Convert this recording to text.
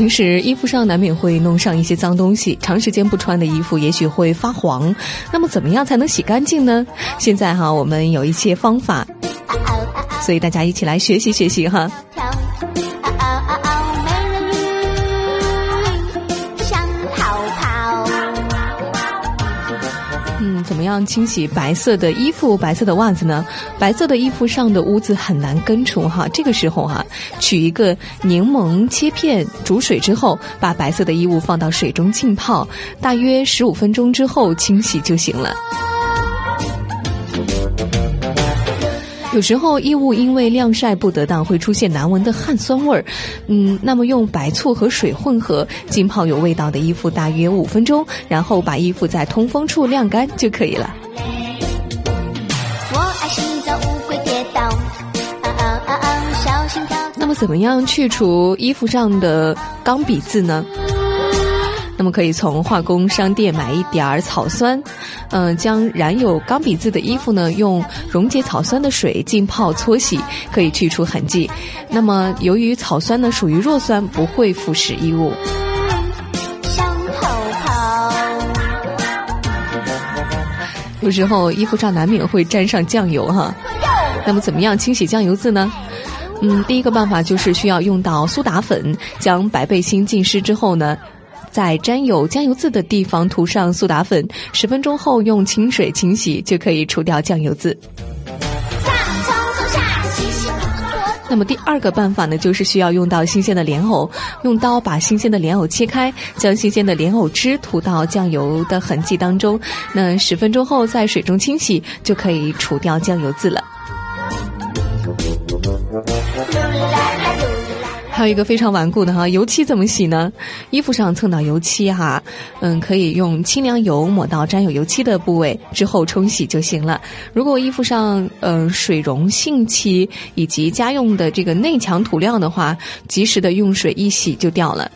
平时衣服上难免会弄上一些脏东西，长时间不穿的衣服也许会发黄。那么怎么样才能洗干净呢？现在哈，我们有一些方法，所以大家一起来学习学习哈。么样清洗白色的衣服、白色的袜子呢？白色的衣服上的污渍很难根除哈。这个时候哈，取一个柠檬切片，煮水之后，把白色的衣物放到水中浸泡，大约十五分钟之后清洗就行了。有时候衣物因为晾晒不得当，会出现难闻的汗酸味儿。嗯，那么用白醋和水混合浸泡有味道的衣服大约五分钟，然后把衣服在通风处晾干就可以了。我爱洗澡，乌龟跌倒，啊啊啊！小心跳。那么，怎么样去除衣服上的钢笔字呢？那么可以从化工商店买一点儿草酸，嗯，将染有钢笔渍的衣服呢，用溶解草酸的水浸泡搓洗，可以去除痕迹。那么由于草酸呢属于弱酸，不会腐蚀衣物。有时候衣服上难免会沾上酱油哈，那么怎么样清洗酱油渍呢？嗯，第一个办法就是需要用到苏打粉，将白背心浸湿之后呢。在沾有酱油渍的地方涂上苏打粉，十分钟后用清水清洗就可以除掉酱油渍。那么第二个办法呢，就是需要用到新鲜的莲藕，用刀把新鲜的莲藕切开，将新鲜的莲藕汁涂到酱油的痕迹当中，那十分钟后在水中清洗就可以除掉酱油渍了。还有一个非常顽固的哈，油漆怎么洗呢？衣服上蹭到油漆哈，嗯，可以用清凉油抹到沾有油漆的部位之后冲洗就行了。如果衣服上嗯水溶性漆以及家用的这个内墙涂料的话，及时的用水一洗就掉了。